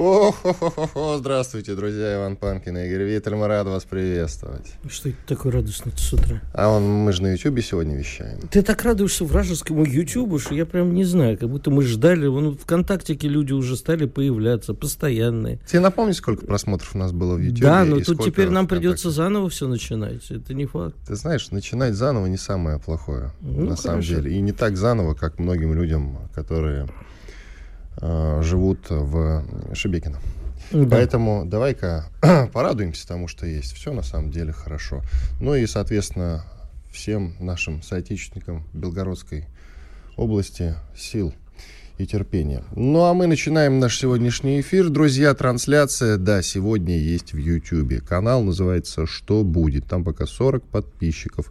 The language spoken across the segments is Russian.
О-хо-хо-хо, здравствуйте, друзья, Иван Панкин и Игорь Виттель, мы рады вас приветствовать. Что это такое радостное с утра? А он, мы же на Ютубе сегодня вещаем. Ты так радуешься вражескому Ютубу, что я прям не знаю, как будто мы ждали, вон ВКонтактике люди уже стали появляться, постоянные. Тебе напомни, сколько просмотров у нас было в Ютубе? Да, но тут теперь нам придется заново все начинать, это не факт. Ты знаешь, начинать заново не самое плохое, Ну, на самом хорошо. деле. И не так заново, как многим людям, которые э, живут в Шебекино. Да. Поэтому давай-ка порадуемся тому, что есть. Все на самом деле хорошо. Ну и, соответственно, всем нашим соотечественникам Белгородской области сил и терпения. Ну а мы начинаем наш сегодняшний эфир. Друзья, трансляция, да, сегодня есть в YouTube. Канал называется «Что будет?». Там пока 40 подписчиков.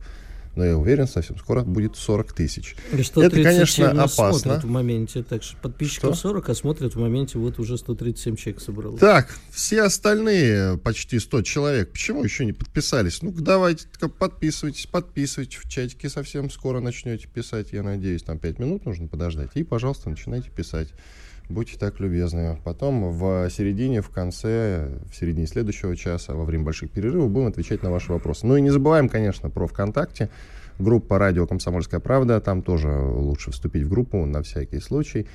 Но я уверен, совсем скоро будет 40 тысяч. Это, конечно, опасно. смотрят в моменте, так что подписчиков Что? 40, а смотрят в моменте вот уже 137 человек собралось. Так, все остальные, почти 100 человек, почему еще не подписались? Ну, давайте подписывайтесь, подписывайтесь в чатике. Совсем скоро начнете писать, я надеюсь, там 5 минут нужно подождать. И, пожалуйста, начинайте писать. Будьте так любезны. Потом в середине, в конце, в середине следующего часа, во время больших перерывов будем отвечать на ваши вопросы. Ну и не забываем, конечно, про ВКонтакте. Группа «Радио Комсомольская правда». Там тоже лучше вступить в группу на всякий случай.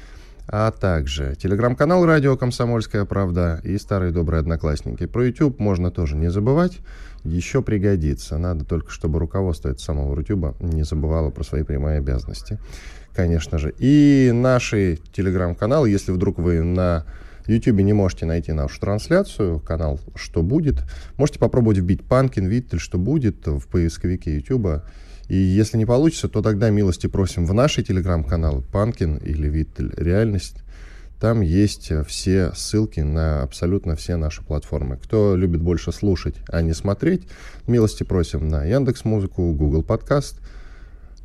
А также телеграм-канал «Радио Комсомольская правда» и старые добрые одноклассники. Про YouTube можно тоже не забывать. Еще пригодится. Надо только, чтобы руководство этого самого Рутюба не забывало про свои прямые обязанности. Конечно же. И наши телеграм-каналы, если вдруг вы на YouTube не можете найти нашу трансляцию, канал «Что будет?», можете попробовать вбить «Панкин», «Виттель», «Что будет?» в поисковике YouTube. И если не получится, то тогда милости просим в наши телеграм-каналы «Панкин» или «Виттель. Реальность». Там есть все ссылки на абсолютно все наши платформы. Кто любит больше слушать, а не смотреть, милости просим на Яндекс Музыку, Google Подкаст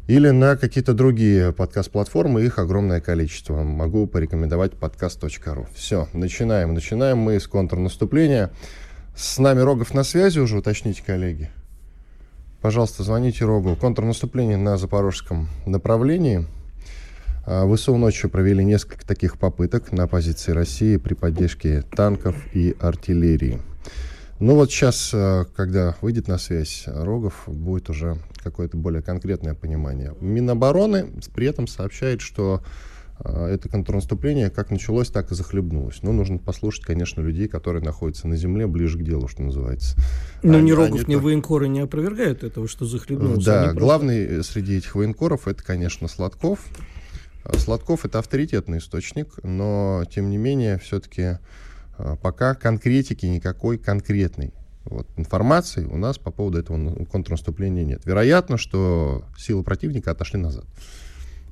или на какие-то другие подкаст-платформы. Их огромное количество. Могу порекомендовать подкаст.ру. Все, начинаем. Начинаем мы с контрнаступления. С нами Рогов на связи уже, уточните, коллеги. Пожалуйста, звоните Рогу. Контрнаступление на запорожском направлении. А, ВСУ ночью провели несколько таких попыток на позиции России при поддержке танков и артиллерии. Ну вот сейчас, э, когда выйдет на связь Рогов, будет уже какое-то более конкретное понимание. Минобороны при этом сообщает, что э, это контрнаступление как началось, так и захлебнулось. Но нужно послушать, конечно, людей, которые находятся на земле, ближе к делу, что называется. Но Они- ни они Рогов, ни то- военкоры не опровергают этого, что захлебнулся. да, Они просто- главный э, среди этих военкоров это, конечно, Сладков. Сладков это авторитетный источник, но тем не менее все-таки пока конкретики никакой конкретной вот, информации у нас по поводу этого контрнаступления нет. Вероятно, что силы противника отошли назад.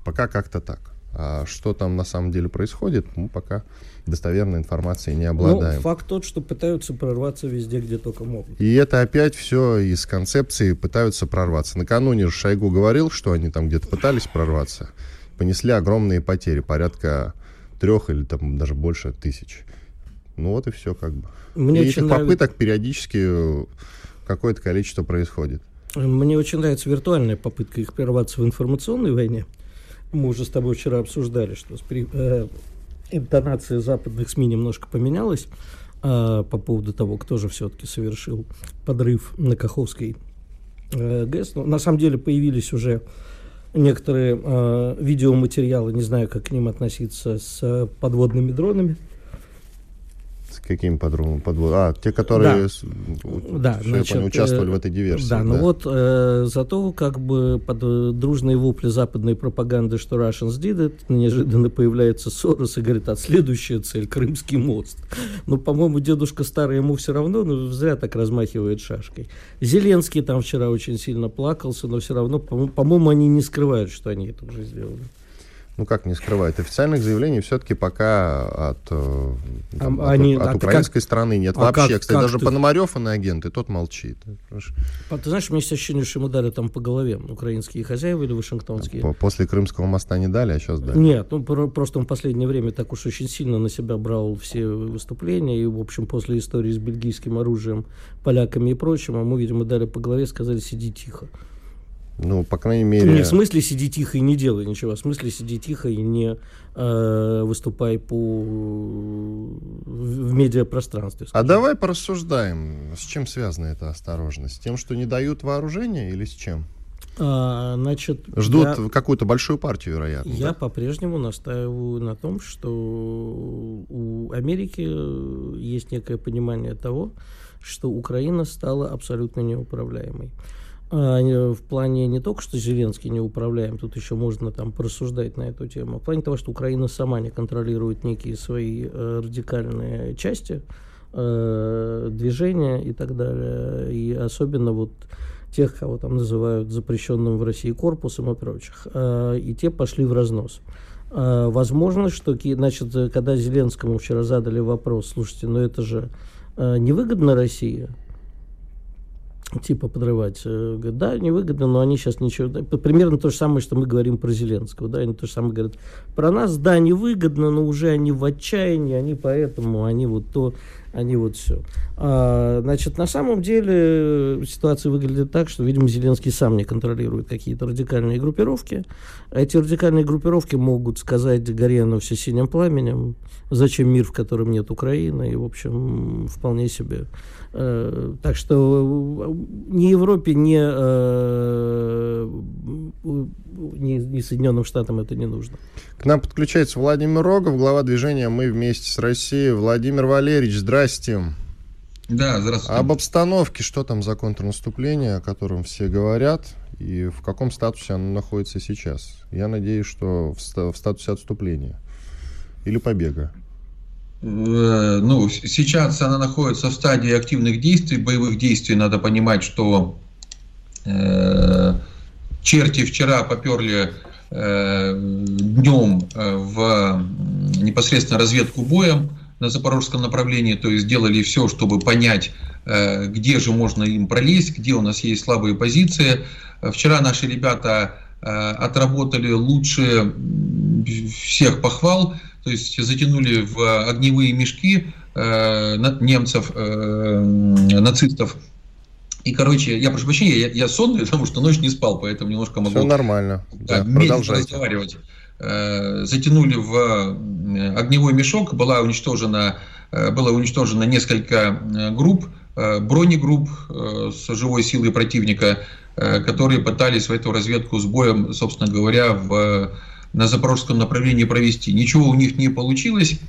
Пока как-то так. А что там на самом деле происходит, мы пока достоверной информацией не Ну, обладаем. факт тот, что пытаются прорваться везде, где только могут. И это опять все из концепции пытаются прорваться. Накануне Шойгу говорил, что они там где-то пытались прорваться. Понесли огромные потери, порядка трех или там даже больше тысяч. Ну вот и все как бы. Мне и очень этих нравится- попыток периодически э, какое-то количество происходит. Мне очень нравится виртуальная попытка их прорваться в информационной войне. Мы уже с тобой вчера обсуждали, что при- э, интонация западных СМИ немножко поменялась а, по поводу того, кто же все-таки совершил подрыв на Каховской э, ГЭС. Но на самом деле появились уже некоторые э, видеоматериалы, не знаю, как к ним относиться, с э, подводными дронами. С каким подругом? Подвод... А, те, которые Да. с- Да, значит, понял, участвовали э, в этой диверсии. Да, ну вот э, зато как бы под э, дружные вопли западной пропаганды, что Russians did it, неожиданно появляется Сорос и говорит, а следующая цель – Крымский мост. Ну, по-моему, дедушка старый ему все равно, ну, зря так размахивает шашкой. Зеленский там вчера очень сильно плакался, но все равно, по-моему, по-моему, они не скрывают, что они это уже сделали. Ну как не скрывает, официальных заявлений все-таки пока от, э, там, А, они- от, а от ты украинской как- страны нет а вообще. как- Кстати, как даже ты- Пономарев, он агент, и тот молчит. А ты знаешь, у меня есть ощущение, что ему дали там по голове украинские хозяева или вашингтонские. По- После Крымского моста не дали, а сейчас дали. Нет, ну про- просто он в последнее время так уж очень сильно на себя брал все выступления, и, в общем, после истории с бельгийским оружием, поляками и прочим, ему, видимо, дали по голове, сказали, сиди тихо. Ну, по крайней мере... Не в смысле сиди тихо и не делай ничего, а в смысле сиди тихо и не э, выступай по в медиапространстве. А скажем. давай порассуждаем, с чем связана эта осторожность? С тем, что не дают вооружения или с чем? А, значит, Ждут я- какую-то большую партию, вероятно. Я да? по-прежнему настаиваю на том, что у Америки есть некое понимание того, что Украина стала абсолютно неуправляемой. А, не- В плане не только, что Зеленский неуправляем, тут еще можно там порассуждать на эту тему, а в плане того, что Украина сама не контролирует некие свои э, радикальные части, э, движения и так далее, и особенно вот тех, кого там называют запрещенным в России корпусом и прочих, э, и те пошли в разнос. Возможно, что, значит, когда Зеленскому вчера задали вопрос, слушайте, ну это же невыгодно России, типа подрывать. Э, Говорит, да, невыгодно, но они сейчас ничего... Примерно то же самое, что мы говорим про Зеленского. Да, они то же самое говорят. Про нас, да, невыгодно, но уже они в отчаянии, они поэтому, они вот то, они вот все. значит, на самом деле ситуация выглядит так, что, видимо, Зеленский сам не контролирует какие-то радикальные группировки. А Эти радикальные группировки могут сказать Горяну все синим пламенем, зачем мир, в котором нет Украины, и, в общем, вполне себе. Э, Так что ни Европе, ни, э, ни, ни Соединенным Штатам это не нужно. К нам подключается Владимир Рогов, глава движения «Мы вместе с Россией». Владимир Валерьевич, здрасте. Да, здравствуйте. Об обстановке, что там за контрнаступление, о котором все говорят, и в каком статусе оно находится сейчас? Я надеюсь, что в, в статусе отступления или побега. Э, Ну, сейчас она находится в стадии активных действий, боевых действий. Надо понимать, что э, черти вчера поперли днем в м, непосредственно разведку боем на запорожском направлении, то есть сделали все, чтобы понять, э, где же можно им пролезть, где у нас есть слабые позиции. Э, Вчера наши ребята э, отработали лучше всех похвал, то есть затянули в огневые мешки э, немцев, э, нацистов. И, короче, я прошу прощения, я, я сонный, потому что ночь не спал, поэтому немножко могу Все нормально. да, Да, продолжайте. разговаривать. Э, Затянули в э, огневой мешок, была уничтожена, э, было уничтожено несколько групп, бронегрупп с живой силой противника, которые пытались в эту разведку с боем, собственно говоря, в, на запорожском направлении провести. Ничего у них не получилось.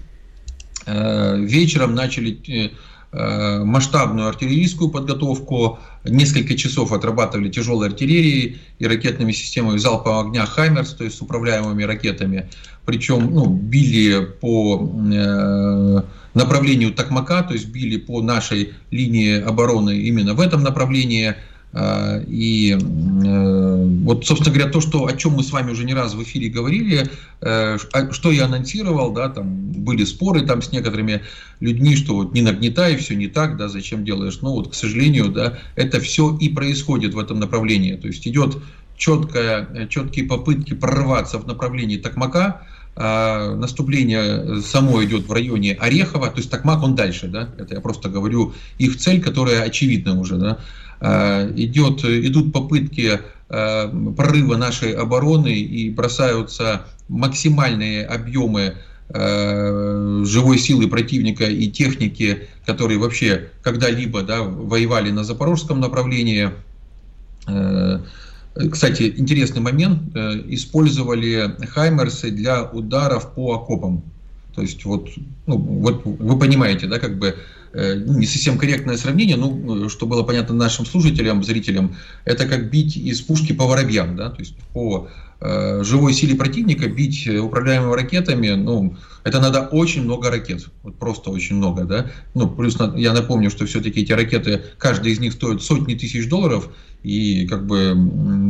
Вечером начали масштабную артиллерийскую подготовку. Несколько часов отрабатывали тяжелой артиллерией и ракетными системами залпового огня «Хаймерс», то есть с управляемыми ракетами. Причем ну, били по э, направлению Токмака, то есть били по нашей линии обороны именно в этом направлении. А, И э, вот, собственно говоря, то, что, о чем мы с вами уже не раз в эфире говорили, э, а что я анонсировал, да, там были споры там с некоторыми людьми, что вот не нагнетай, все не так, да, зачем делаешь. Но вот, к сожалению, да, это все и происходит в этом направлении. То есть идет четкая, э, четкие попытки прорваться в направлении Токмака, а, наступление само идет в районе Орехова, то есть Токмак он дальше, да, это я просто говорю их цель, которая очевидна уже, да, идет, идут попытки а, прорыва нашей обороны и бросаются максимальные объемы а, живой силы противника и техники, которые вообще когда-либо да, воевали на запорожском направлении. Э, Кстати, интересный момент. э, Использовали Хаймерсы для ударов по окопам. То есть вот, ну, вот вы понимаете, да, как бы э, не совсем корректное сравнение, ну, что было понятно нашим слушателям, зрителям, это как бить из пушки по воробьям, да, то есть по э, живой силе противника бить э, управляемыми ракетами, ну, это надо очень много ракет, вот просто очень много, да, ну, плюс я напомню, что все-таки эти ракеты, каждая из них стоит сотни тысяч долларов, и как бы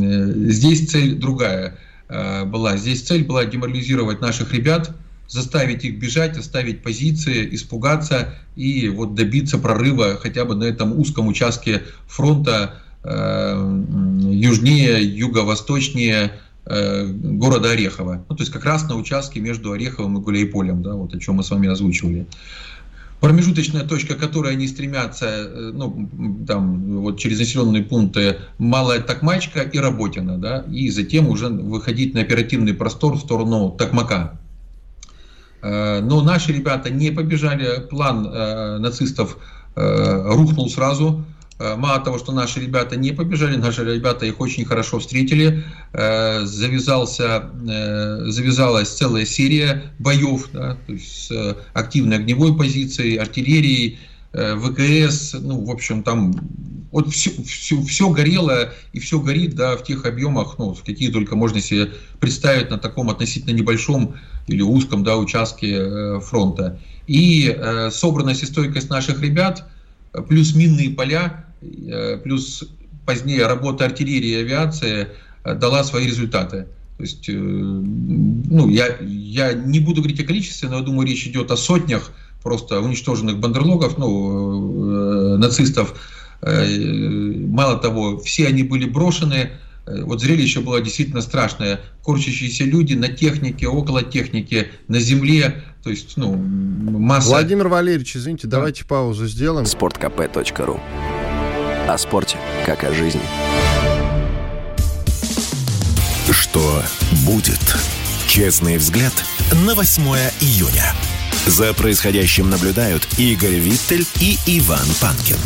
э, здесь цель другая. была. Здесь цель была деморализировать наших ребят, заставить их бежать, оставить позиции, испугаться и вот добиться прорыва хотя бы на этом узком участке фронта э, южнее, юго-восточнее э, города Орехово. Ну, то есть как раз на участке между Ореховым и Гуляйполем, да, вот о чем мы с вами озвучивали. Промежуточная точка, к которой они стремятся, э, ну, там, вот через населенные пункты Малая Токмачка и Работина, да, и затем уже выходить на оперативный простор в сторону Токмака. Э, но наши ребята не побежали, план э, нацистов э, рухнул сразу. Мало того, что наши ребята не побежали, наши ребята их очень хорошо встретили. Завязался, завязалась целая серия боев, да, то есть с активной огневой позицией, артиллерией, ВКС, ну, в общем, там вот все, все, все горело и все горит, да, в тех объемах, ну, какие только можно себе представить на таком относительно небольшом или узком, да, участке э, фронта. И э, собранность и стойкость наших ребят, плюс минные поля, э, плюс позднее работа артиллерии и авиации э, дала свои результаты. То есть, э, ну, я, я не буду говорить о количестве, но я думаю, речь идет о сотнях просто уничтоженных бандерлогов, ну, э, нацистов, Э, мало того, все они были брошены. Э, вот зрелище было действительно страшное. Корчащиеся люди на технике, около техники, на земле. То есть, ну, масса... Владимир Валерьевич, извините, да. давайте паузу сделаем. Спорткп.ру О спорте, как о жизни. Что будет? Честный взгляд на 8 июня. За происходящим наблюдают Игорь Виттель и Иван Панкин.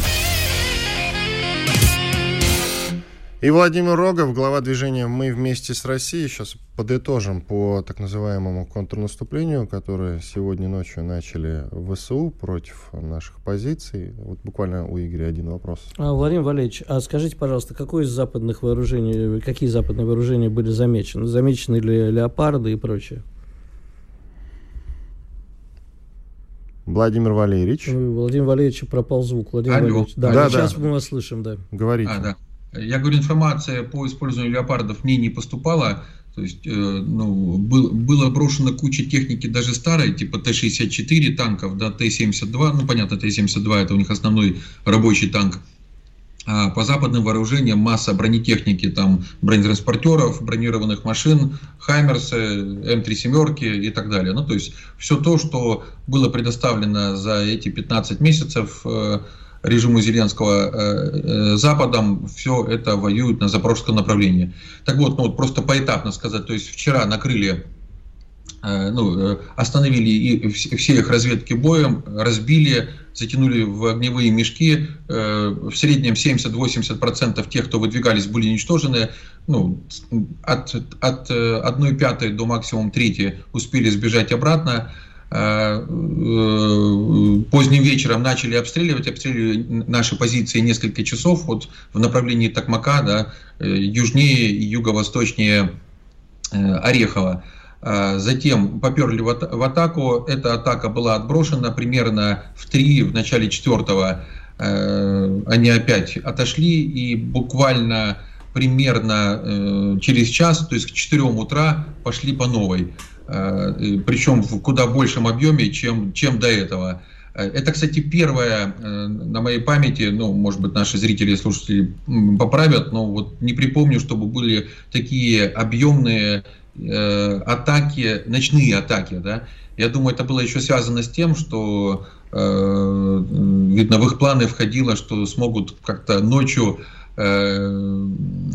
И Владимир Рогов, глава движения «Мы вместе с Россией». Сейчас подытожим по так называемому контрнаступлению, которое сегодня ночью начали в ВСУ против наших позиций. Вот буквально у Игоря один вопрос. А, Владимир Валерьевич, а скажите, пожалуйста, какое из западных вооружений, какие западные вооружения были замечены? Замечены ли леопарды и прочее? Владимир Валерьевич. Владимир Валерьевич пропал звук. Владимир Алло. Валерьевич. Да, да, сейчас да. мы вас слышим, да. Говорите. А, да. Я говорю, информация по использованию леопардов мне не поступала. То есть, э, ну, был, было брошено куча техники даже старой, типа Т-64 танков, да, Т-72, ну, понятно, Т-72 это у них основной рабочий танк. А по западным вооружениям масса бронетехники, там, бронетранспортеров, бронированных машин, Хаймерсы, М3 семерки и так далее. Ну, то есть, все то, что было предоставлено за эти 15 месяцев, э, режиму Зеленского э, э, Западом, все это воюет на запорожском направлении. Так вот, ну вот просто поэтапно сказать, то есть вчера накрыли ну, остановили и все их разведки боем, разбили, затянули в огневые мешки. В среднем 70-80% тех, кто выдвигались, были уничтожены. Ну, от, от 1 пятой до максимум трети успели сбежать обратно. Э, э, поздним вечером начали обстреливать, обстреливали наши позиции несколько часов вот в направлении Токмака, да, э, южнее и юго-восточнее Орехова. Затем поперли в атаку. Эта атака была отброшена примерно в 3, в начале 4 они опять отошли и буквально примерно через час, то есть к 4 утра пошли по новой. Э, причем в куда большем объеме, чем, чем до этого. Э, это, кстати, первое э, на моей памяти, ну, может быть, наши зрители и слушатели поправят, но вот не припомню, чтобы были такие объемные э, атаки, ночные атаки, да. Я думаю, это было еще связано с тем, что, э, видно, в их планы входило, что смогут как-то ночью Э,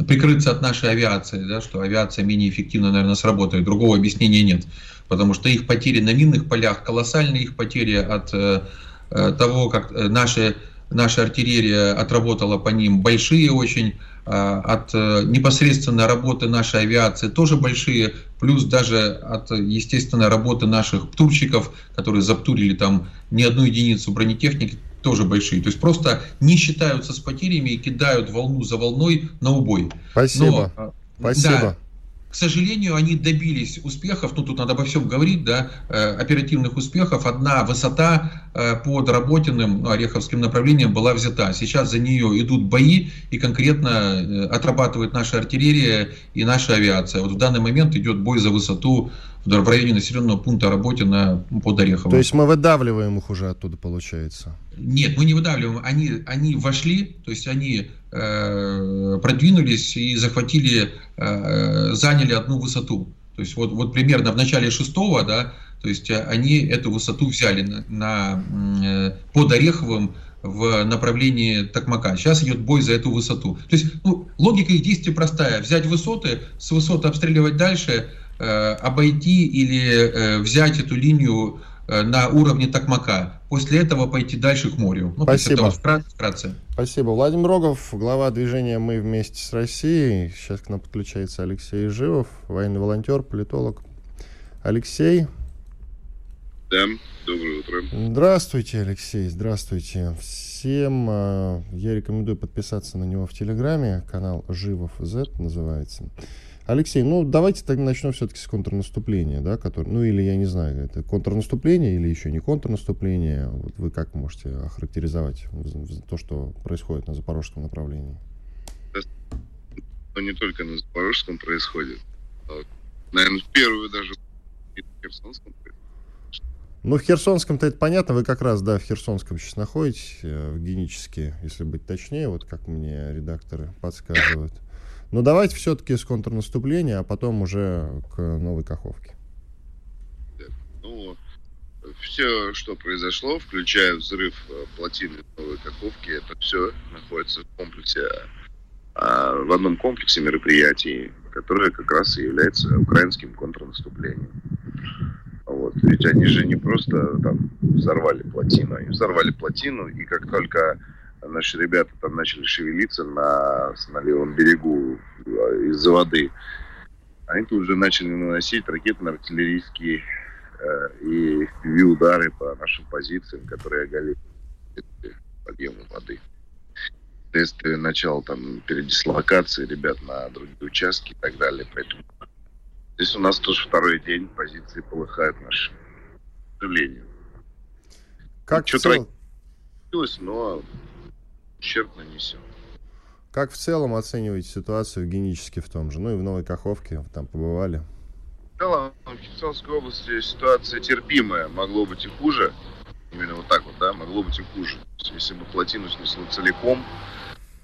прикрыться от нашей авиации, да, что авиация менее эффективно, наверное, сработает. Другого объяснения нет. Потому что их потери на минных полях колоссальные, их потери от э, э того, как э, наши, наша артиллерия отработала по ним, большие очень. Э, от э, непосредственно работы нашей авиации тоже большие, плюс даже от естественной работы наших птурщиков, которые заптурили там не одну единицу бронетехники, тоже большие. То есть просто не считаются с потерями и кидают волну за волной на убой. Спасибо. Но, а, Спасибо. Да, к сожалению, они добились успехов, ну тут надо обо всем говорить, да, э, оперативных успехов. Одна высота э, под Работиным, ну, Ореховским направлением была взята. Сейчас за нее идут бои и конкретно э, отрабатывает наша артиллерия и наша авиация. Вот в данный момент идет бой за высоту в районе населенного пункта Работина под Ореховым. То есть мы выдавливаем их уже оттуда, получается? Нет, мы не выдавливаем. Они, они вошли, то есть они э, продвинулись и захватили, э, заняли одну высоту. То есть вот, вот примерно в начале шестого, да, то есть они эту высоту взяли на, на, э, под Ореховым в направлении Токмака. Сейчас идет бой за эту высоту. То есть ну, логика их действий простая. Взять высоты, с высоты обстреливать дальше, обойти или э, взять эту линию Э, на уровне Токмака. После этого пойти дальше к морю. Ну, Спасибо. Вкратце. Спасибо. Владимир Рогов, глава движения «Мы вместе с Россией». Сейчас к нам подключается Алексей Живов, военный волонтер, политолог. Алексей. Да, доброе утро. Здравствуйте, Алексей, здравствуйте. Всем э, я рекомендую подписаться на него в Телеграме. Канал Живов Z называется. Алексей, ну давайте тогда начнем все-таки с контрнаступления, да, который, ну или я не знаю, это контрнаступление или еще не контрнаступление. Вот вы как можете охарактеризовать то, что происходит на запорожском направлении? Но не только на запорожском происходит. А, наверное, в первую даже в Херсонском ну, в Херсонском-то это понятно, вы как раз, да, в Херсонском сейчас находитесь, э, в генически, если быть точнее, вот как мне редакторы подсказывают. Но давайте все-таки с контрнаступления, а потом уже к новой Каховке. Ну, все, что произошло, включая взрыв э, плотины Новой Каховки, это все находится в комплексе, а, в одном комплексе мероприятий, которое как раз и является украинским контрнаступлением. Вот. Ведь они же не просто там взорвали плотину, они взорвали плотину, и как только наши ребята там начали шевелиться на, на левом берегу э, из-за воды. Они тут уже начали наносить ракетно-артиллерийские э, и FPV-удары по нашим позициям, которые оголили подъема воды. Вследствие начала там передислокации ребят на другие участки и так далее. Поэтому здесь у нас тоже второй день позиции полыхают наши. К сожалению. Как Что-то но ущерб нанесен. Как в целом оцениваете ситуацию в Геническе в том же? Ну и в Новой Каховке там побывали? В целом в Херсонской области ситуация терпимая. Могло быть и хуже. Именно вот так вот, да, могло быть и хуже. Если бы плотину снесло целиком,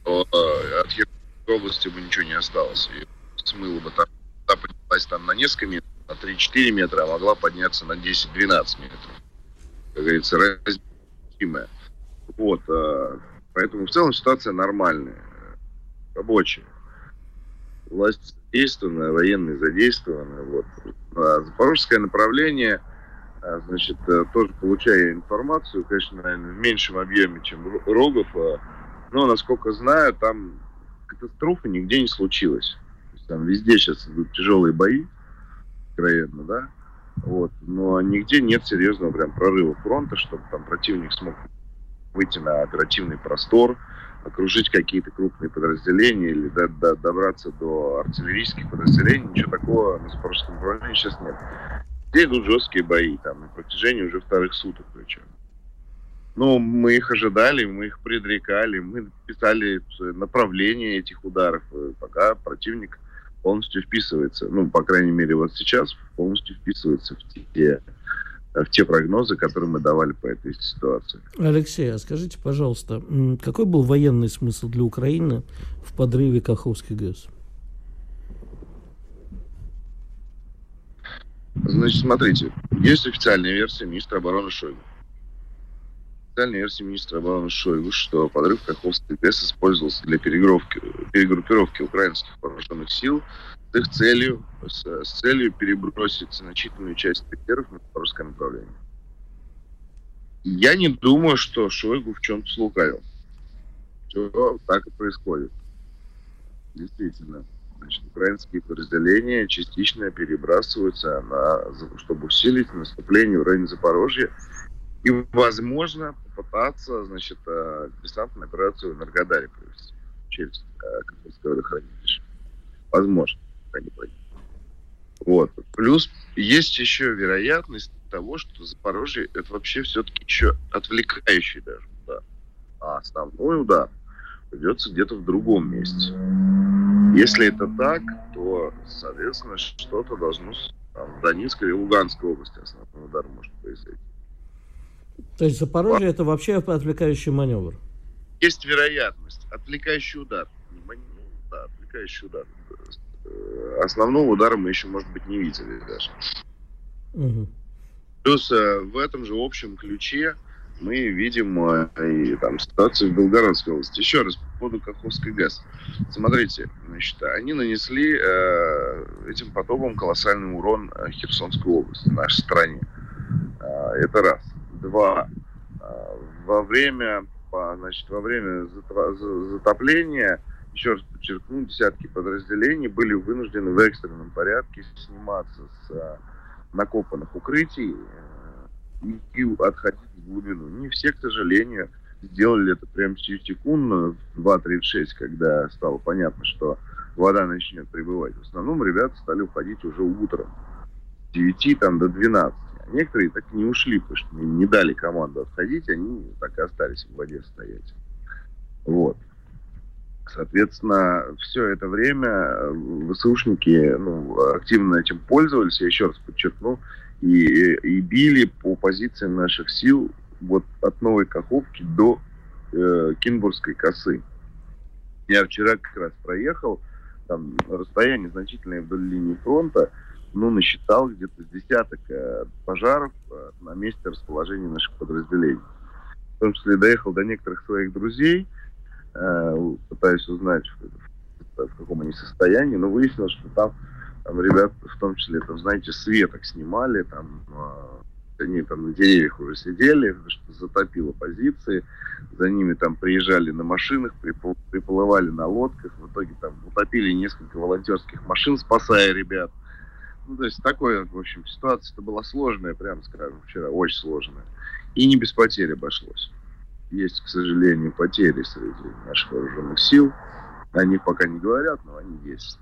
то э, от Херсонской области бы ничего не осталось. И смыло бы там, та поднялась там на несколько метров, на 3-4 метра, а могла подняться на 10-12 метров. Как говорится, разнимая. Вот. Поэтому в целом ситуация нормальная, рабочая. Власть задействована, военные задействованы. Вот. А запорожское направление, а, значит, э, тоже получая информацию, конечно, наверное, в меньшем объеме, чем Рогов, а, но, насколько знаю, там катастрофы нигде не случилось. Там везде сейчас идут тяжелые бои, откровенно, да, вот, но нигде нет серьезного прям прорыва фронта, чтобы там противник смог выйти на оперативный простор, окружить какие-то крупные подразделения или до, до, добраться до артиллерийских подразделений, ничего такого на Запорожском направлении сейчас нет. Где идут жесткие бои, там, на протяжении уже вторых суток причем. Ну, мы их ожидали, мы их предрекали, мы писали направление этих ударов, пока противник полностью вписывается, ну, по крайней мере, вот сейчас полностью вписывается в те в те прогнозы, которые мы давали по этой ситуации. Алексей, а скажите, пожалуйста, какой был военный смысл для Украины в подрыве Каховской ГЭС? Значит, смотрите, есть официальная версия министра обороны Шойгу. Официальная версия министра обороны Шойгу, что подрыв Каховской ГЭС использовался для перегруппировки, украинских вооруженных сил с их целью, с, с целью перебросить значительную часть резервов на запорожское направление. Я не думаю, что Шойгу в чем-то слукавил. Все так и происходит. Действительно. Значит, украинские подразделения частично перебрасываются на, чтобы усилить наступление в районе Запорожья и, возможно, попытаться, значит, э, десантную операцию в Энергодаре провести через э, Каховское водохранилище. Возможно они пойдут. Вот. Плюс есть еще вероятность того, что Запорожье это вообще все-таки еще отвлекающий даже удар. А основной удар придется где-то в другом месте. Если это так, то, соответственно, что-то должно там, в Донецкой или Луганской области основной удар может произойти. То есть Запорожье это вообще отвлекающий маневр? Есть вероятность. Отвлекающий удар. Ну, да, отвлекающий удар. Э, основного удара мы еще, может быть, не видели даже. Угу. Плюс э, в этом же общем ключе мы видим э, и там ситуацию в Белгородской области. Еще раз по поводу Каховской ГЭС. Смотрите, значит, они нанесли э, этим потоком колоссальный урон Херсонской области, нашей стране. Э, это раз. Два. Э, во время, значит, во время затопления, еще раз подчеркну, десятки подразделений были вынуждены в экстренном порядке сниматься с э, накопанных укрытий и отходить в глубину. Не все, к сожалению, сделали это прямо секундно, в 2.36, когда стало понятно, что вода начнет прибывать. В основном ребята стали уходить уже утром, с 9 там, до 12. Некоторые так не ушли, потому что не дали команду отходить, они так и остались в воде стоять. Вот. Соответственно, все это время ВСУшники ну, активно этим пользовались, я еще раз подчеркну, и, и били по позициям наших сил вот от Новой Каховки до э, Кинбургской косы. Я вчера как раз проехал, там расстояние значительное вдоль линии фронта, ну, насчитал где-то с десяток э, пожаров э, на месте расположения наших подразделений. В том числе доехал до некоторых своих друзей, э, пытаюсь узнать, в, каком они состоянии, но выяснилось, что там там ребят, в том числе, там, знаете, светок снимали, там, они там на деревьях уже сидели, что затопило позиции, за ними там приезжали на машинах, припл- приплывали на лодках, в итоге там утопили несколько волонтерских машин, спасая ребят. Ну, то есть такое, в общем, ситуация-то была сложная, прямо скажем, вчера, очень сложная. И не без потерь обошлось. Есть, к сожалению, потери среди наших вооруженных сил. Они пока не говорят, но они есть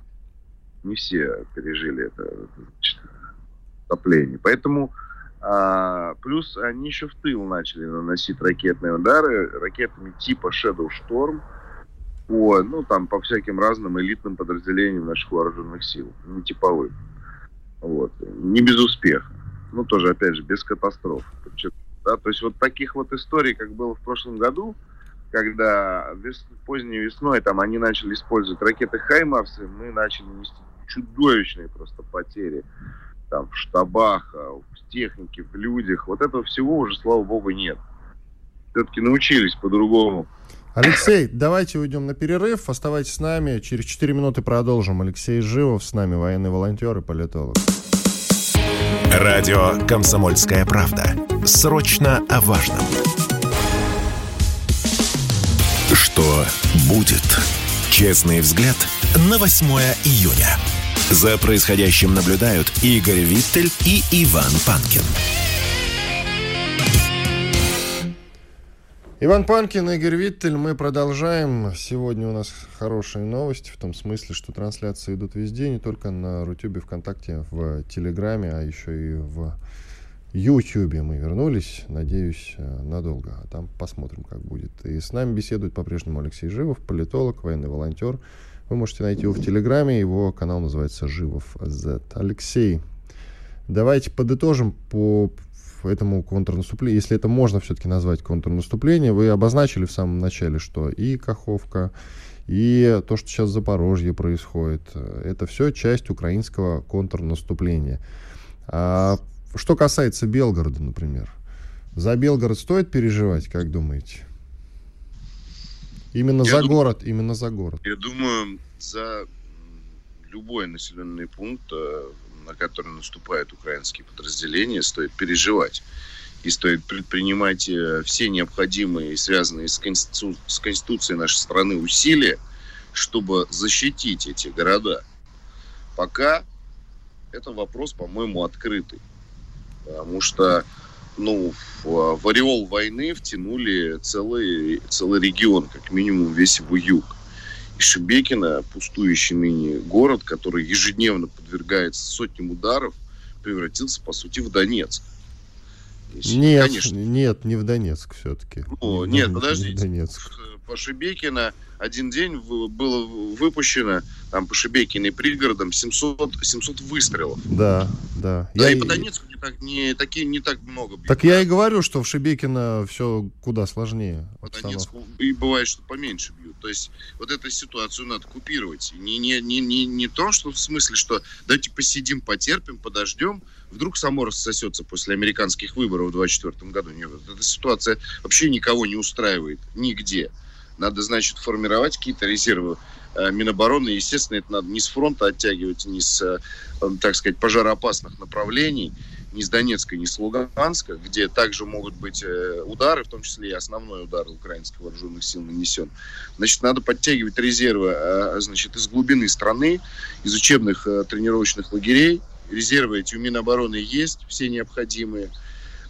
не все пережили это значит, топление. Поэтому а, плюс они еще в тыл начали наносить ракетные удары ракетами типа Shadow Storm по, ну, там, по всяким разным элитным подразделениям наших вооруженных сил, не типовым. Вот. Не без успеха. Ну, тоже, опять же, без катастроф. Да, то есть вот таких вот историй, как было в прошлом году, когда вес, поздней весной там они начали использовать ракеты Хаймарсы, мы начали нести чудовищные просто потери там в штабах, а, в технике, в людях. Вот этого всего уже, слава богу, нет. Все-таки научились по-другому. Алексей, давайте уйдем на перерыв. Оставайтесь с нами. Через 4 минуты продолжим. Алексей Живов с нами, военный волонтер и политолог. Радио «Комсомольская правда». Срочно о важном. Что будет? Честный взгляд на 8 июня. За происходящим наблюдают Игорь Виттель и Иван Панкин. Иван Панкин, Игорь Виттель, мы продолжаем. Сегодня у нас хорошие новости, в том смысле, что трансляции идут везде, не только на Рутюбе, ВКонтакте, в Телеграме, а еще и в Ютьюбе мы вернулись, надеюсь, э, надолго. А там посмотрим, как будет. И с нами беседует по-прежнему Алексей Живов, политолог, военный волонтер. Вы можете найти его в Телеграме, его канал называется Живов Z. Алексей, давайте подытожим по этому контрнаступлению, если это можно все-таки назвать контрнаступление, вы обозначили в самом начале, что и Каховка, и то, что сейчас в Запорожье происходит, это все часть украинского контрнаступления. А что касается Белгорода, например, за Белгород стоит переживать, как думаете? Именно я за дум... город, именно за город. Я думаю, за любой населенный пункт, э, на который наступают украинские подразделения, стоит переживать. И стоит предпринимать э, все необходимые связанные с, конститу... с Конституцией нашей страны усилия, чтобы защитить эти города. Пока это вопрос, по-моему, открытый. Потому что ну, в, в ореол войны втянули целый, целый регион, как минимум весь его юг. И Шебекино, пустующий ныне город, который ежедневно подвергается сотням ударов, превратился, по сути, в Донецк. Нет, Конечно. нет, не в Донецк все-таки. Ну, не нет, подождите. Донецк. По Шебекино один день было выпущено там по Шебекино и пригородам 700, 700 выстрелов. Да, да. Да, я... и по Донецку не так, не, такие, не так много бьют. Так я и говорю, что в Шебекино все куда сложнее. По Донецку и бывает, что поменьше бьют. То есть вот эту ситуацию надо купировать. Не, не, не, не, не то, что в смысле, что давайте посидим, потерпим, подождем, вдруг само рассосется после американских выборов в 2024 году. Нет, эта ситуация вообще никого не устраивает нигде. Надо, значит, формировать какие-то резервы э, Минобороны. Естественно, это надо не с фронта оттягивать, не с, э, так сказать, пожароопасных направлений, не с Донецка, не с Луганска, где также могут быть э, удары, в том числе и основной удар украинских вооруженных сил нанесен. Значит, надо подтягивать резервы значит, из глубины страны, из учебных тренировочных лагерей. Резервы эти у Минобороны есть, все необходимые.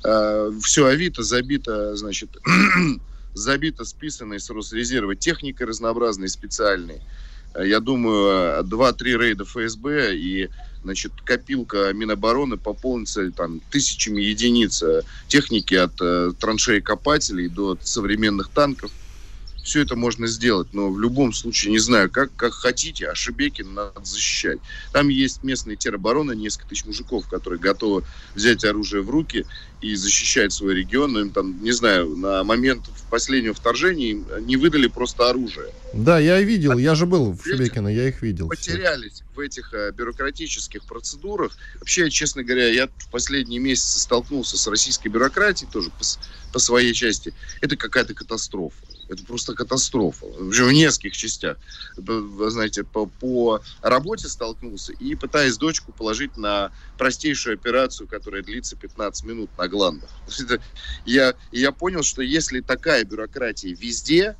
Все Авито забито, значит, забито списанной с Росрезерва техникой разнообразной, специальной. Э, я думаю, 2-3 рейда ФСБ и значит, копилка Минобороны пополнится там, тысячами единиц э, техники от э, траншей копателей до современных танков все это можно сделать, но в любом случае, не знаю, как, как хотите, а Шебекин надо защищать. Там есть местные теробороны, несколько тысяч мужиков, которые готовы взять оружие в руки и защищать свой регион. Но им там, не знаю, на момент последнего вторжения им не выдали просто оружие. Да, я видел, я же был в Шебекино, я их видел. Потерялись в этих а, бюрократических процедурах. Вообще, честно говоря, я в последние месяцы столкнулся с российской бюрократией тоже по, по своей части. Это какая-то катастрофа. Это просто катастрофа. Уже в нескольких частях. Вы знаете, по, по работе столкнулся и пытаясь дочку положить на простейшую операцию, которая длится 15 минут на гландах. Я, я понял, что если такая бюрократия везде,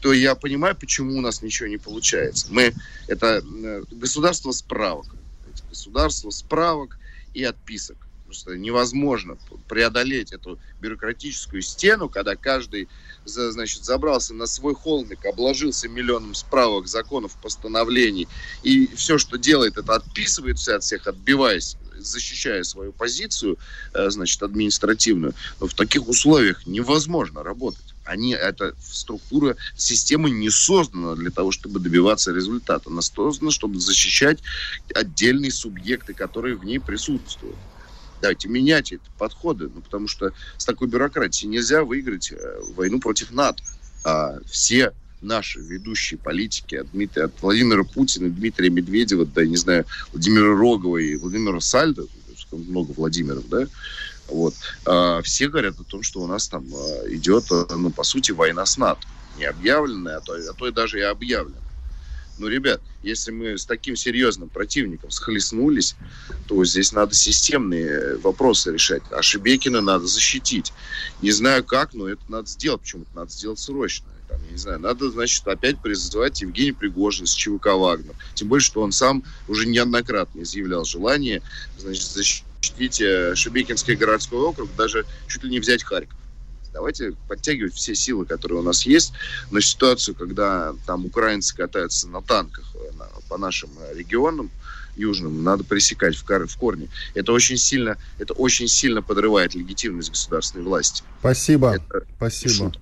то я понимаю, почему у нас ничего не получается. Мы это э, государство справок. Государство справок и отписок. Просто невозможно преодолеть эту бюрократическую стену, когда каждый значит, забрался на свой холмик, обложился миллионом справок, законов, постановлений, и все, что делает, это отписывает все от всех, отбиваясь защищая свою позицию, э, значит, административную, но в таких условиях невозможно работать. Они, эта структура, система не создана для того, чтобы добиваться результата. Она создана, чтобы защищать отдельные субъекты, которые в ней присутствуют. Давайте менять эти подходы, ну, потому что с такой бюрократией нельзя выиграть э, войну против НАТО. А все наши ведущие политики, от, Дмитрия, от Владимира Путина, Дмитрия Медведева, да, не знаю, Владимира Рогова и Владимира Сальда, много Владимиров, да, вот, а, все говорят о том, что у нас там а, идет, ну, по сути, война с НАТО. Не объявленная, а то, а то и даже и объявленная. Ну, ребят, если мы с таким серьезным противником схлестнулись, то здесь надо системные вопросы решать. А Шебекина надо защитить. Не знаю как, но это надо сделать. Почему-то надо сделать срочно. Там, я не знаю, надо, значит, опять призывать Евгений Пригожин с ЧВК «Вагнер». Тем более, что он сам уже неоднократно изъявлял желание, значит, защитить э, Шебекинский городской округ, даже чуть ли не взять Харьков. Давайте подтягивать все силы, которые у нас есть, на ситуацию, когда там украинцы катаются на танках э, по нашим э, регионам, южным надо пресекать в, в корне. Это очень сильно, это очень сильно подрывает легитимность государственной власти. Спасибо. Это Спасибо.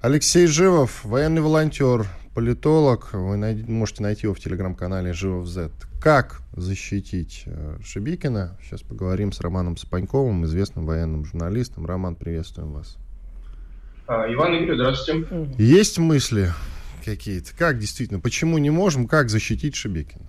Алексей Живов, военный волонтер, политолог. Вы найд... можете найти его в телеграм-канале Живов Z. Как защитить э, Шибикина? Сейчас поговорим с Романом Сапаньковым, известным военным журналистом. Роман, приветствуем вас. А, Иван Игорь, здравствуйте. Есть мысли какие-то? Как действительно? Почему не можем? Как защитить Шебекина?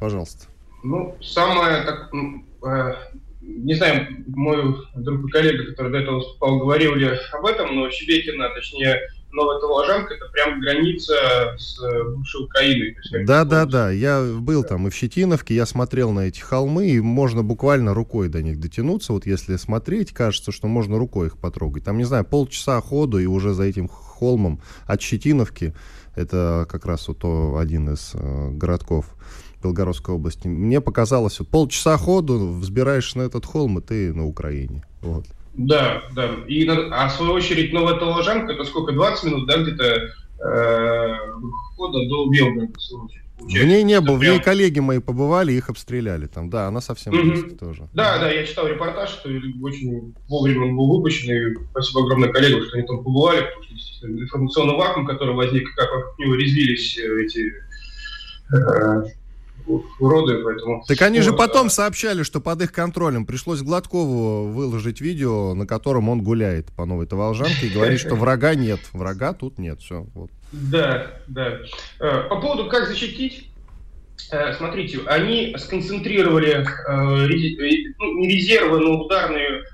Пожалуйста. Ну, самое, так, э, не знаю, мой друг и коллега, который до этого выступал, говорили об этом, но Шебекина, точнее, Новая Толожанка, это прям граница с э, бывшей Украиной. Да, да, да. Я был там и в Щетиновке, я смотрел на эти холмы, и можно буквально рукой до них дотянуться. Вот если смотреть, кажется, что можно рукой их потрогать. Там, не знаю, полчаса ходу, и уже за этим холмом от Щетиновки, это как раз вот то, один из э, городков Белгородской области, мне показалось, вот полчаса ходу, взбираешься на этот холм, и ты на Украине. Вот. Да, да. И, а в свою очередь Новая Толожанка, это сколько, 20 минут, да, где-то э, входа до Белгорода. В ней не был, в ней коллеги мои побывали, их обстреляли там. Да, она совсем mm-hmm. близко тоже. Да, да, я читал репортаж, что очень вовремя он был выпущен, и спасибо огромное коллегам, что они там побывали, потому что информационный вакуум, который возник, как вокруг него резвились э, эти э, уроды, поэтому... Так они же потом сообщали, что под их контролем пришлось Гладкову выложить видео, на котором он гуляет по Новой Таволжанке и говорит, что врага нет, врага тут нет, все. Вот. Да, да. Э, по поводу как защитить, э, смотрите, они сконцентрировали э, ну, не резервы, но ударные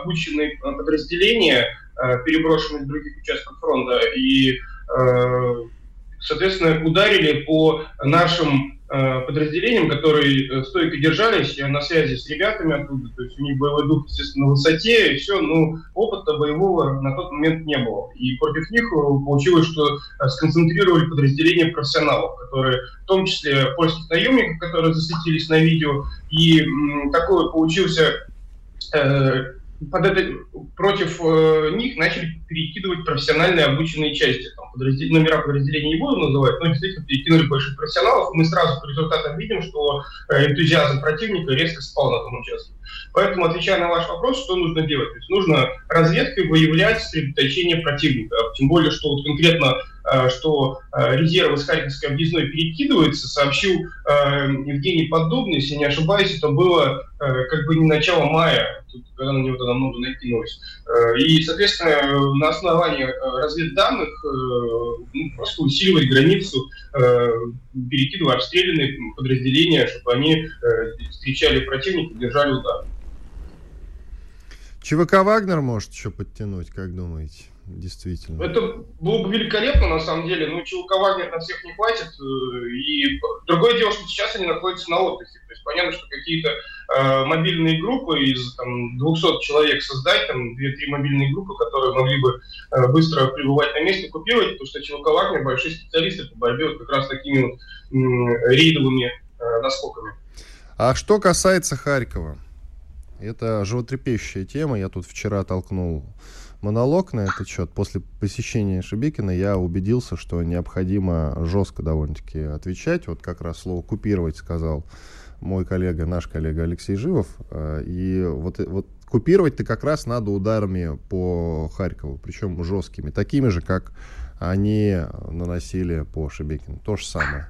обученные подразделения, переброшенные с других участков фронта, и, соответственно, ударили по нашим подразделениям, которые э, стойко держались, я на связи с ребятами оттуда, то есть у них боевой дух, естественно, на высоте, и все, ну, опыта боевого на тот момент не было. И против них э, получилось, что сконцентрировали подразделения профессионалов, которые, в том числе польских наемников, которые засветились на видео, и м, такой получился э, под это, против э, них начали перекидывать профессиональные обученные части. Там, подраздел, номера подразделений не буду называть, но действительно перекинули больших профессионалов. Мы сразу по результатам видим, что э, энтузиазм противника резко спал на том участке. Поэтому, отвечая на ваш вопрос, что нужно делать? То есть нужно разведкой выявлять сосредоточение противника. Тем более, что вот конкретно что э, резервы с Харьковской объездной перекидываются, сообщил э, Евгений Поддубный, если не ошибаюсь, это было как бы не начало мая, когда на него тогда много накинулось. И, соответственно, на основании разведданных ну, просто усиливать границу, перекидывая обстрелянные подразделения, чтобы они встречали противника, держали удар. ЧВК «Вагнер» может еще подтянуть, как думаете? Действительно. Это было бы великолепно, на самом деле. Ну, ЧВК Вагнер на всех не хватит. Э, и другое дело, что сейчас они находятся на отдыхе. То есть понятно, что какие-то э, мобильные группы из там, 200 человек создать, там 2-3 мобильные группы, которые могли бы э, быстро пребывать на месте, купировать, потому что ЧВК Вагнер большие специалисты по борьбе вот как раз такими вот э, рейдовыми э, наскоками. А что касается Харькова, это животрепещущая тема. Я тут вчера толкнул монолог на этот счет. После посещения Шебекина я убедился, что необходимо жестко довольно-таки отвечать. Вот как раз слово «купировать» сказал мой коллега, наш коллега Алексей Живов. Э, и вот, вот купировать-то как раз надо ударами по Харькову, причем жесткими, такими же, как они наносили по Шебекину. То же самое.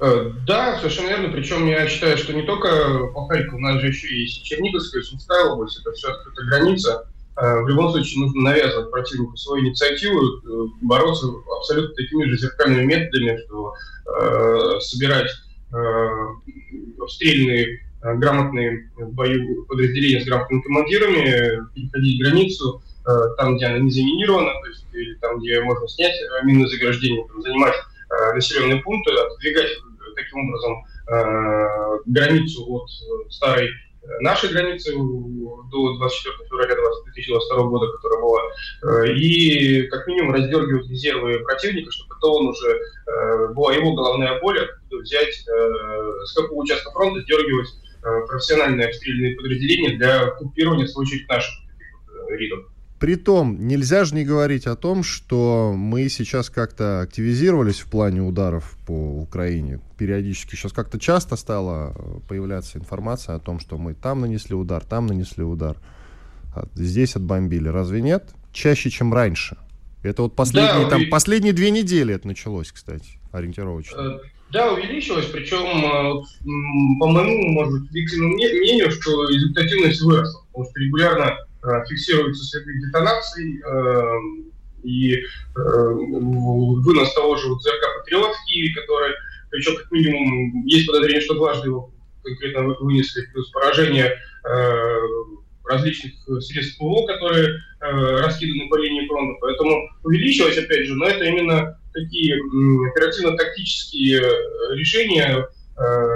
Э, да, совершенно верно. Причем я считаю, что не только по Харькову, у нас же еще и Черниговская, Сумская область, это все открытая граница. Э, в любом случае нужно навязывать противнику свою инициативу, э, бороться абсолютно такими же зеркальными методами, что э, собирать э, стрельные э, грамотные бою подразделения с грамотными командирами, переходить границу э, там, где она не заминирована, то есть или там, где можно снять минное заграждение, там, занимать э, населенные пункты, отодвигать таким образом э, границу от старой нашей границы до 24 февраля 2022 года, которая была, э, и как минимум раздергивать резервы противника, чтобы то он уже э, была его головная боль, взять э, с какого участка фронта сдергивать профессиональные обстрельные подразделения для купирования, в очередь, наших ридов. Притом, нельзя же не говорить о том, что мы сейчас как-то активизировались в плане ударов по Украине. Периодически сейчас как-то часто стала появляться информация о том, что мы там нанесли удар, там нанесли удар, а здесь отбомбили. Разве нет? Чаще, чем раньше. Это вот последние, да, там, и... последние две недели это началось, кстати, ориентировочно. Э, да, увеличилось, причем, э, по моему, может быть, мнению, что результативность выросла, потому что регулярно фиксируются следы детонаций, э, и э, вынос того же вот ЗРК «Патриот» в Киеве, который, причем как минимум, есть подозрение, что дважды его конкретно вынесли, плюс поражение различных средств ПВО, которые раскиданы по линии фронта. Поэтому увеличилось, опять же, но это именно такие оперативно-тактические решения, Э,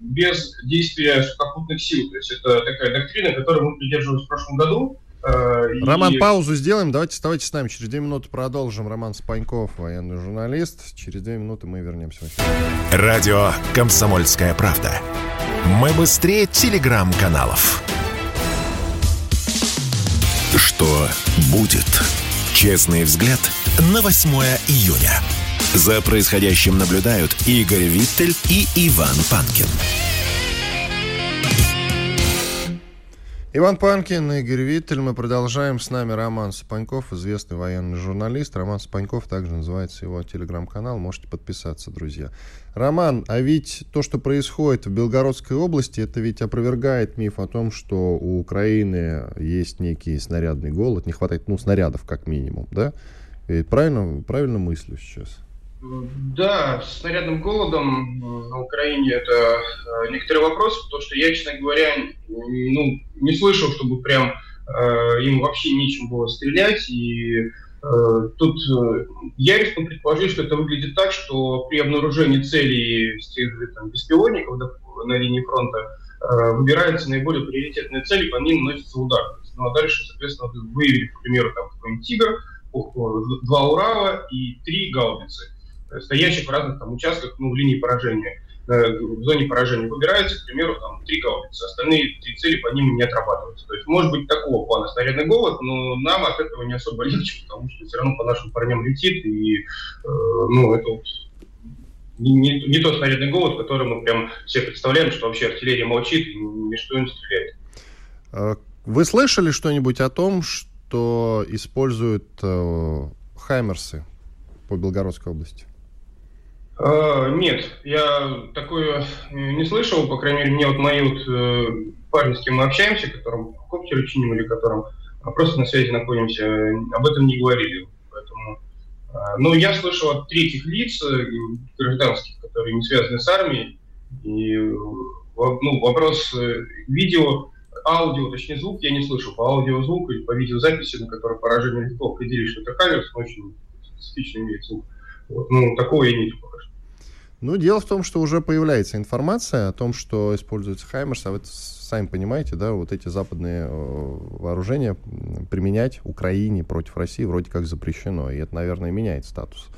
без действия сухопутных сил. То есть это такая доктрина, которой мы придерживались в прошлом году. Э, Роман, и... паузу сделаем. Давайте оставайтесь с нами. Через две минуты продолжим. Роман Спаньков, военный журналист. Через две минуты мы вернемся. Радио «Комсомольская правда». Мы быстрее телеграм-каналов. Что будет? Честный взгляд на 8 июня. За происходящим наблюдают Игорь Виттель и Иван Панкин. Иван Панкин, Игорь Виттель. Мы продолжаем. С нами Роман Сапаньков, известный военный журналист. Роман Сапаньков, также называется его телеграм-канал. Можете подписаться, друзья. Роман, а ведь то, что происходит в Белгородской области, это ведь опровергает миф о том, что у Украины есть некий снарядный голод, не хватает, ну, снарядов как минимум, да? Ведь правильно, правильно мыслю сейчас? Да, с снарядным голодом на Украине это э, некоторый вопрос, потому что я, честно говоря, ну, не слышал, чтобы прям э, им вообще нечем было стрелять. И э, тут э, я рискну предположить, что это выглядит так, что при обнаружении целей там, беспилотников на линии фронта э, выбираются наиболее приоритетные цели, по ним наносится удар. Ну а дальше, соответственно, выявили, к примеру, там какой-нибудь «Тигр», два «Урала» и три гаубицы стоящих в разных там участках, ну, в линии поражения, э, в зоне поражения выбирается, к примеру, там, три гаубицы, остальные три цели по ним не отрабатываются. То есть, может быть, такого плана снарядный голод, но нам от этого не особо легче, потому что все равно по нашим парням летит, и, э, ну, это вот не, не, не тот снарядный голод, который мы прям все представляем, что вообще артиллерия молчит и ничто не стреляет. А вы слышали что-нибудь о том, что используют э, хаймерсы по Белгородской области? А, нет, я такое не слышал, по крайней мере, мне вот мои вот э, парни, с кем мы общаемся, которым коптеры чиним или которым а, просто на связи находимся, об этом не говорили. Поэтому, но я слышал от третьих лиц, э, гражданских, которые не связаны с армией, и ну, вопрос э, видео, аудио, точнее звук я не слышал, по аудио звук или по видеозаписи, на которой поражение легко определить, что это камера, очень специфичный имеет звук. Вот, ну, такого я не видел. Ну, дело в том, что уже появляется информация о том, что используется Хаймерс, а вы сами понимаете, да, вот эти западные э, вооружения применять Украине против России вроде как запрещено. И это, наверное, меняет статус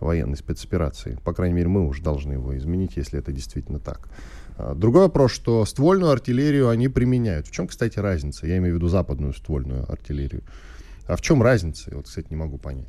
военной спецоперации. По крайней мере, мы уже должны его изменить, если это действительно так. А, другой вопрос, что ствольную артиллерию они применяют. В чем, кстати, разница? Я имею в виду западную ствольную артиллерию. А в чем разница? Я вот, кстати, не могу понять.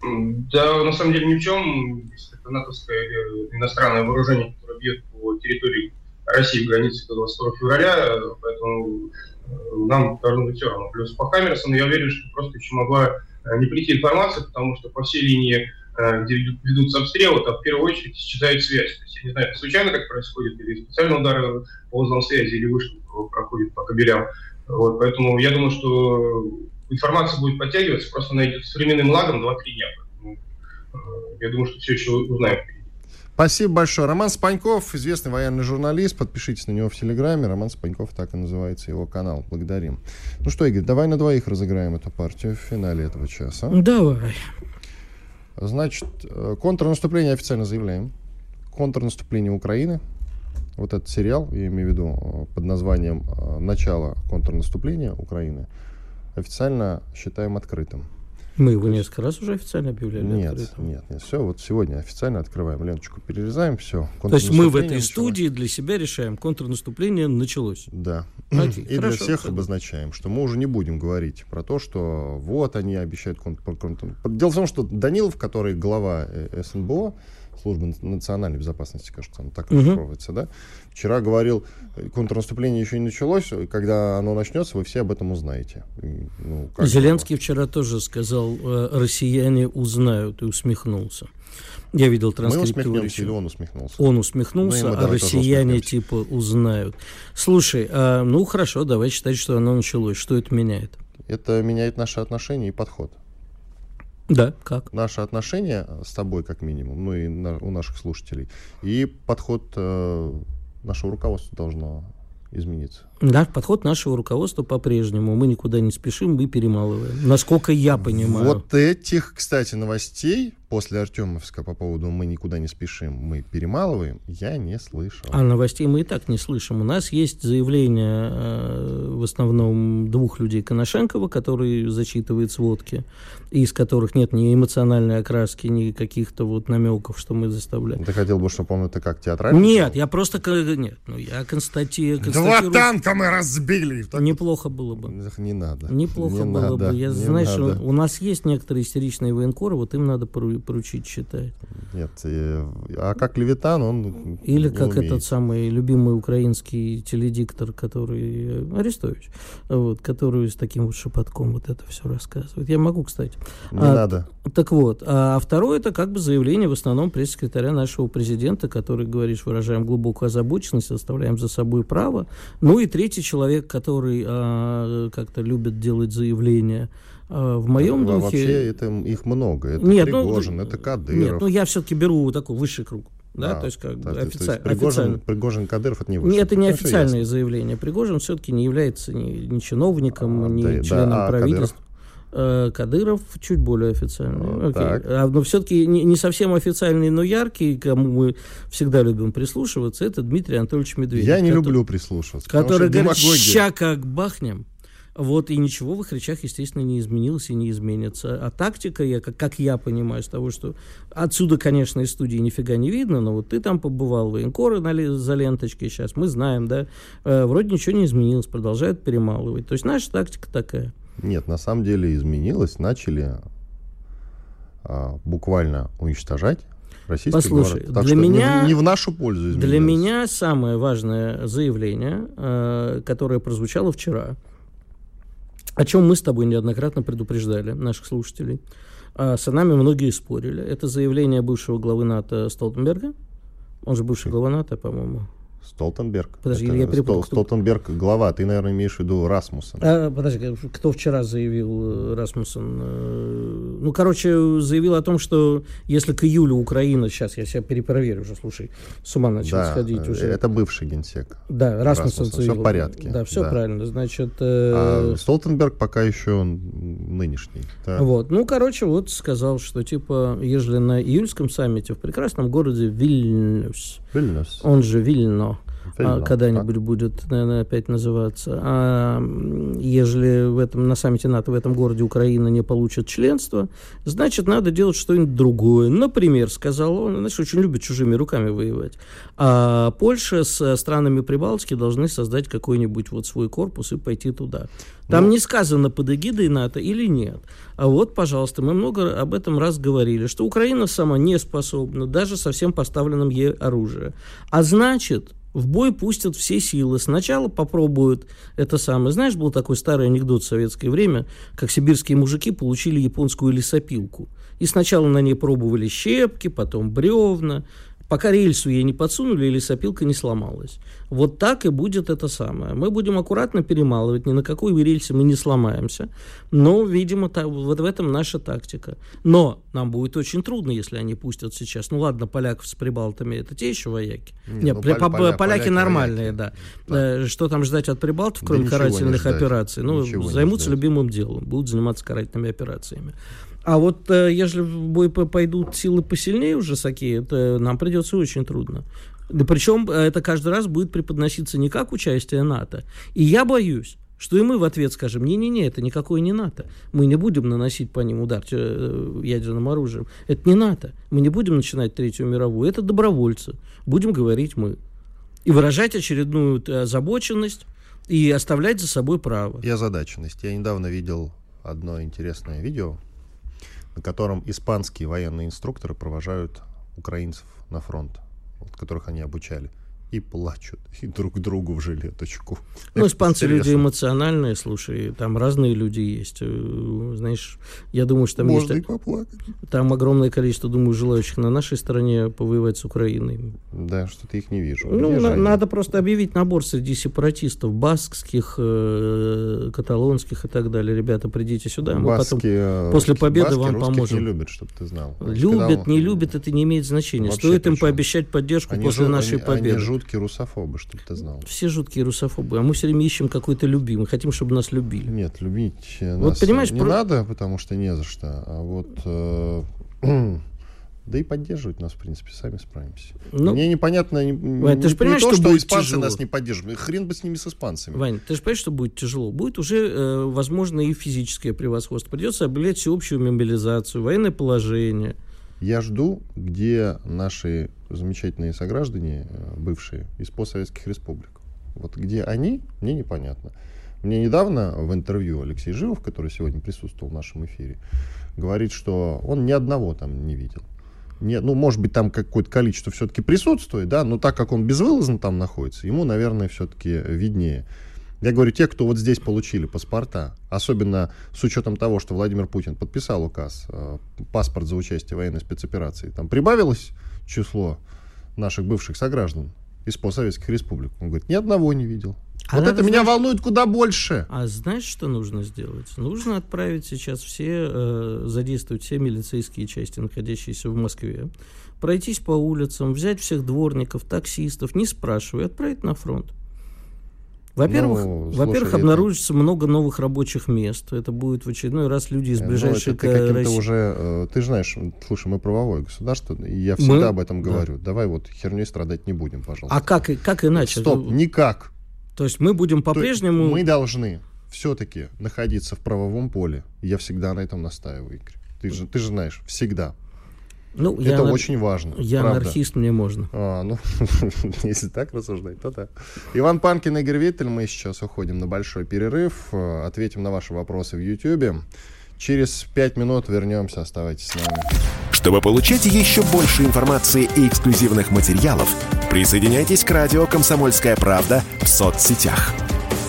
Да, на самом деле ни в чем. Это натовское или иностранное вооружение, которое бьет по территории России в границе до 22 февраля, поэтому э, нам должно быть все равно. Плюс по Хаммерсону я уверен, что просто еще могла э, не прийти информация, потому что по всей линии, э, где ведутся обстрелы, там в первую очередь исчезает связь. То есть, я не знаю, это случайно как происходит, или специально удары по узлам связи, или вышка проходит по кабелям. Вот, поэтому я думаю, что информация будет подтягиваться, просто она идет с временным лагом 2-3 дня. Э, я думаю, что все еще узнаем. Спасибо большое. Роман Спаньков, известный военный журналист. Подпишитесь на него в Телеграме. Роман Спаньков, так и называется его канал. Благодарим. Ну что, Игорь, давай на двоих разыграем эту партию в финале этого часа. Давай. Значит, э, контрнаступление официально заявляем. Контрнаступление Украины. Вот этот сериал, я имею в виду, э, под названием «Начало контрнаступления Украины», официально считаем открытым. Мы его несколько раз уже официально объявляли. Нет, открытым. нет, нет. Все, вот сегодня официально открываем ленточку, перерезаем, все. То есть мы в этой началось. студии для себя решаем, контрнаступление началось. Да. Окей, И хорошо, для всех тогда. обозначаем, что мы уже не будем говорить про то, что вот они обещают контр... контр... Дело в том, что Данилов, который глава э, СНБО, службы национальной безопасности, кажется, он так расшифровывается, угу. да, вчера говорил, контрнаступление еще не началось, когда оно начнется, вы все об этом узнаете. Ну, Зеленский это? вчера тоже сказал, э, россияне узнают, и усмехнулся. Я видел транскриптуру. Мы усмехнемся или он усмехнулся? Он усмехнулся, ну, а россияне типа узнают. Слушай, а, ну хорошо, давай считать, что оно началось. Что это меняет? Это меняет наши отношения и подход. Да, как? Наши отношения с тобой, как минимум, ну и на, у наших слушателей. И подход э, нашего руководства должно измениться. Да, подход нашего руководства по-прежнему. Мы никуда не спешим, мы перемалываем. Насколько я понимаю. Вот этих, кстати, новостей после Артемовска по поводу «мы никуда не спешим, мы перемалываем» я не слышал. А новостей мы и так не слышим. У нас есть заявление э, в основном двух людей Коношенкова, который зачитывает сводки, из которых нет ни эмоциональной окраски, ни каких-то вот намеков, что мы заставляем. Ты хотел бы, чтобы он это как театрально? Нет, я просто... Нет, ну я констати... констатирую... Два танка Сколько мы разбили! Так Неплохо было бы. Не надо. Неплохо Не было надо, бы. Я, не знаешь, надо. у нас есть некоторые истеричные военкоры, вот им надо пору- поручить читать. Нет, э, а как Левитан, он Или не как умеет. этот самый любимый украинский теледиктор, который э, Арестович, вот, который с таким вот шепотком вот это все рассказывает. Я могу, кстати. Не А, надо. Так вот, а второе это как бы заявление в основном пресс-секретаря нашего президента, который говорит, что выражаем глубокую озабоченность, оставляем за собой право. Ну и третий человек, который а, как-то любит делать заявления а, в моем Во- духе. Вообще это, их много. Это Нет, ну, Пригожин, это Нет, Кадыров. ну я все-таки беру такой высший круг. Да, Да, то есть как то есть- то офици- есть Пригожин, официально. Пригожин, Кадыров, это не Не, выше. это не Ну, официальное ясно. заявление. Пригожин все-таки не является ни, ни чиновником, А, ни да, да, членом а правительства. Э, Кадыров чуть более официальный. А, Окей. А, но все-таки не, не совсем официальный, но яркий, кому мы всегда любим прислушиваться, это Дмитрий Анатольевич Медведев. Я не который- люблю прислушиваться. Который говорит, ща как бахнем. Вот, и ничего в их речах, естественно, не изменилось и не изменится. А тактика, я, как, как я понимаю, с того, что отсюда, конечно, из студии нифига не видно, но вот ты там побывал, военкоры на за ленточкой сейчас, мы знаем, да, э, вроде ничего не изменилось, продолжают перемалывать. То есть наша тактика такая. Нет, на самом деле изменилось. Начали а, буквально уничтожать российский Послушай, город. Так для что не меня- не, в нашу пользу изменилось. Для меня самое важное заявление, э, которое прозвучало вчера, о чем мы с тобой неоднократно предупреждали наших слушателей. А с нами многие спорили. Это заявление бывшего главы НАТО Столтенберга. Он же бывший глава НАТО, по-моему. Столтенберг. Подожди, Это я перепутал, Стол- Столтенберг глава, ты, наверное, имеешь в виду Расмуссен. А, подожди, кто вчера заявил, э, Расмуссен? Э, Ну, короче, заявил о том, что если к июлю Украина, сейчас я себя перепроверю уже, слушай, с ума начал да, сходить э, уже. это бывший генсек. Да, Расмуссен Расмуссен, заявил. в порядке, Да, все да. правильно. Значит, А э, Столтенберг пока еще нынешний. Да. вот. Ну, короче, вот сказал, что типа, ежели на июльском саммите в прекрасном городе Вильнюс, Вильнюс. он же Вильно, а, когда-нибудь будет, наверное, опять называться. А ежели в этом, на саммите НАТО в этом городе Украина не получит членство, значит, надо делать что-нибудь другое. Например, сказал он, знаешь, очень любит чужими руками воевать. А Польша с странами Прибалтики должны создать какой-нибудь вот свой корпус и пойти туда. Там Ну. не сказано под эгидой НАТО или нет. А вот, пожалуйста, мы много об этом раз говорили, что Украина сама не способна, даже со всем поставленным ей оружием. А значит, в бой пустят все силы. Сначала попробуют это самое. Знаешь, был такой старый анекдот в советское время, как сибирские мужики получили японскую лесопилку. И сначала на ней пробовали щепки, потом бревна. Пока рельсу ей не подсунули, и лесопилка не сломалась. Вот так и будет это самое. Мы будем аккуратно перемалывать, ни на какой рельсе мы не сломаемся. Но, видимо, та- вот в этом наша тактика. Но нам будет очень трудно, если они пустят сейчас. Ну ладно, поляков с прибалтами, это те еще вояки. Не, Нет, ну, при- поля- по- поля- поляки, нормальные, вояки. да. Э, Что там ждать от прибалтов, Да кроме не карательных операций? Ну, Ничего займутся любимым делом, будут заниматься карательными операциями. А вот э, если в бой по- пойдут силы посильнее уже такие, то нам придется очень трудно. Да причем э, это каждый раз будет преподноситься не как участие НАТО. И я боюсь, что и мы в ответ скажем, не-не-не, это никакое не НАТО. Мы не будем наносить по ним удар э, ядерным оружием. Это не НАТО. Мы не будем начинать Третью мировую. Это добровольцы. Будем говорить мы. И выражать очередную э, озабоченность и оставлять за собой право. И озадаченность. Я недавно видел одно интересное видео, на котором испанские военные инструкторы провожают украинцев на фронт, вот, которых они обучали, и плачут, и друг другу в жилеточку. Ну, испанцы люди эмоциональные, слушай, там разные люди есть. Э, Знаешь, я думаю, что там Можно и есть поплакать. там огромное количество, думаю, желающих на нашей стороне повоевать с Украиной. Да, что-то их не вижу. Ну, на- надо просто объявить набор среди сепаратистов, баскских, э, каталонских и так далее. Ребята, придите сюда, мы Баски, потом э, после победы баски вам поможем. не любят, чтобы ты знал. любят, Когда- не любят, это не имеет значения. Вообще Стоит им причем. пообещать поддержку Они после жу- нашей они- победы. Они жуткие русофобы, чтобы ты знал. Все жуткие русофобы, а мы все время ищем какой-то любимый, хотим, чтобы нас любили. Нет, любить э, Вот нас понимаешь, не про- надо, потому что не за что. А вот э, да и поддерживать нас, в принципе, сами справимся. Ну, Мне непонятно не, Вань, не- ты ж не понимаешь, то, что что будет испанцы тяжело? нас не поддерживают. Хрен бы с ними с испанцами. Вань, ты же понимаешь, что будет тяжело? Будет уже, э, возможно, и физическое превосходство. Придется объявлять всеобщую мобилизацию, военное положение. Я жду, где наши замечательные сограждане, э, бывшие, из постсоветских республик. Вот где они, мне непонятно. Мне недавно в интервью Алексей Живов, который сегодня присутствовал в нашем эфире, говорит, что он ни одного там не видел. Не, ну, может быть, там какое-то количество все-таки присутствует, да, но так как он безвылазно там находится, ему, наверное, все-таки виднее. Я говорю, те, кто вот здесь получили паспорта, особенно с учетом того, что Владимир Путин подписал указ, э, паспорт за участие в военной спецоперации, там прибавилось число наших бывших сограждан из постсоветских республик. Он говорит, ни одного не видел. А вот это меня волнует куда больше. А знаешь, что нужно сделать? Нужно отправить сейчас все, э, задействовать все милицейские части, находящиеся в Москве, пройтись по улицам, взять всех дворников, таксистов, не спрашивая, отправить на фронт. Во-первых, ну, во-первых, обнаружится это... много новых рабочих мест. Это будет в очередной раз люди из ближайшей ну, это, ты России. уже, э, ты же знаешь, слушай, мы правовое государство, и я всегда мы... об этом говорю. Да. Давай вот херней страдать не будем, пожалуйста. А как, как иначе? Стоп, никак. То есть мы будем по-прежнему... Мы должны все-таки находиться в правовом поле. Я всегда на этом настаиваю, Игорь. Ты же, ты же знаешь, всегда. Ну, это я очень важно. Я правда. анархист, мне можно. А, ну, если так рассуждать, то да. Иван Панкин, Игорь Виттель. Мы сейчас уходим на большой перерыв. Ответим на ваши вопросы в YouTube. Через пять минут вернемся. Оставайтесь с нами. Чтобы получать еще больше информации и эксклюзивных материалов, присоединяйтесь к радио «Комсомольская правда» в соцсетях.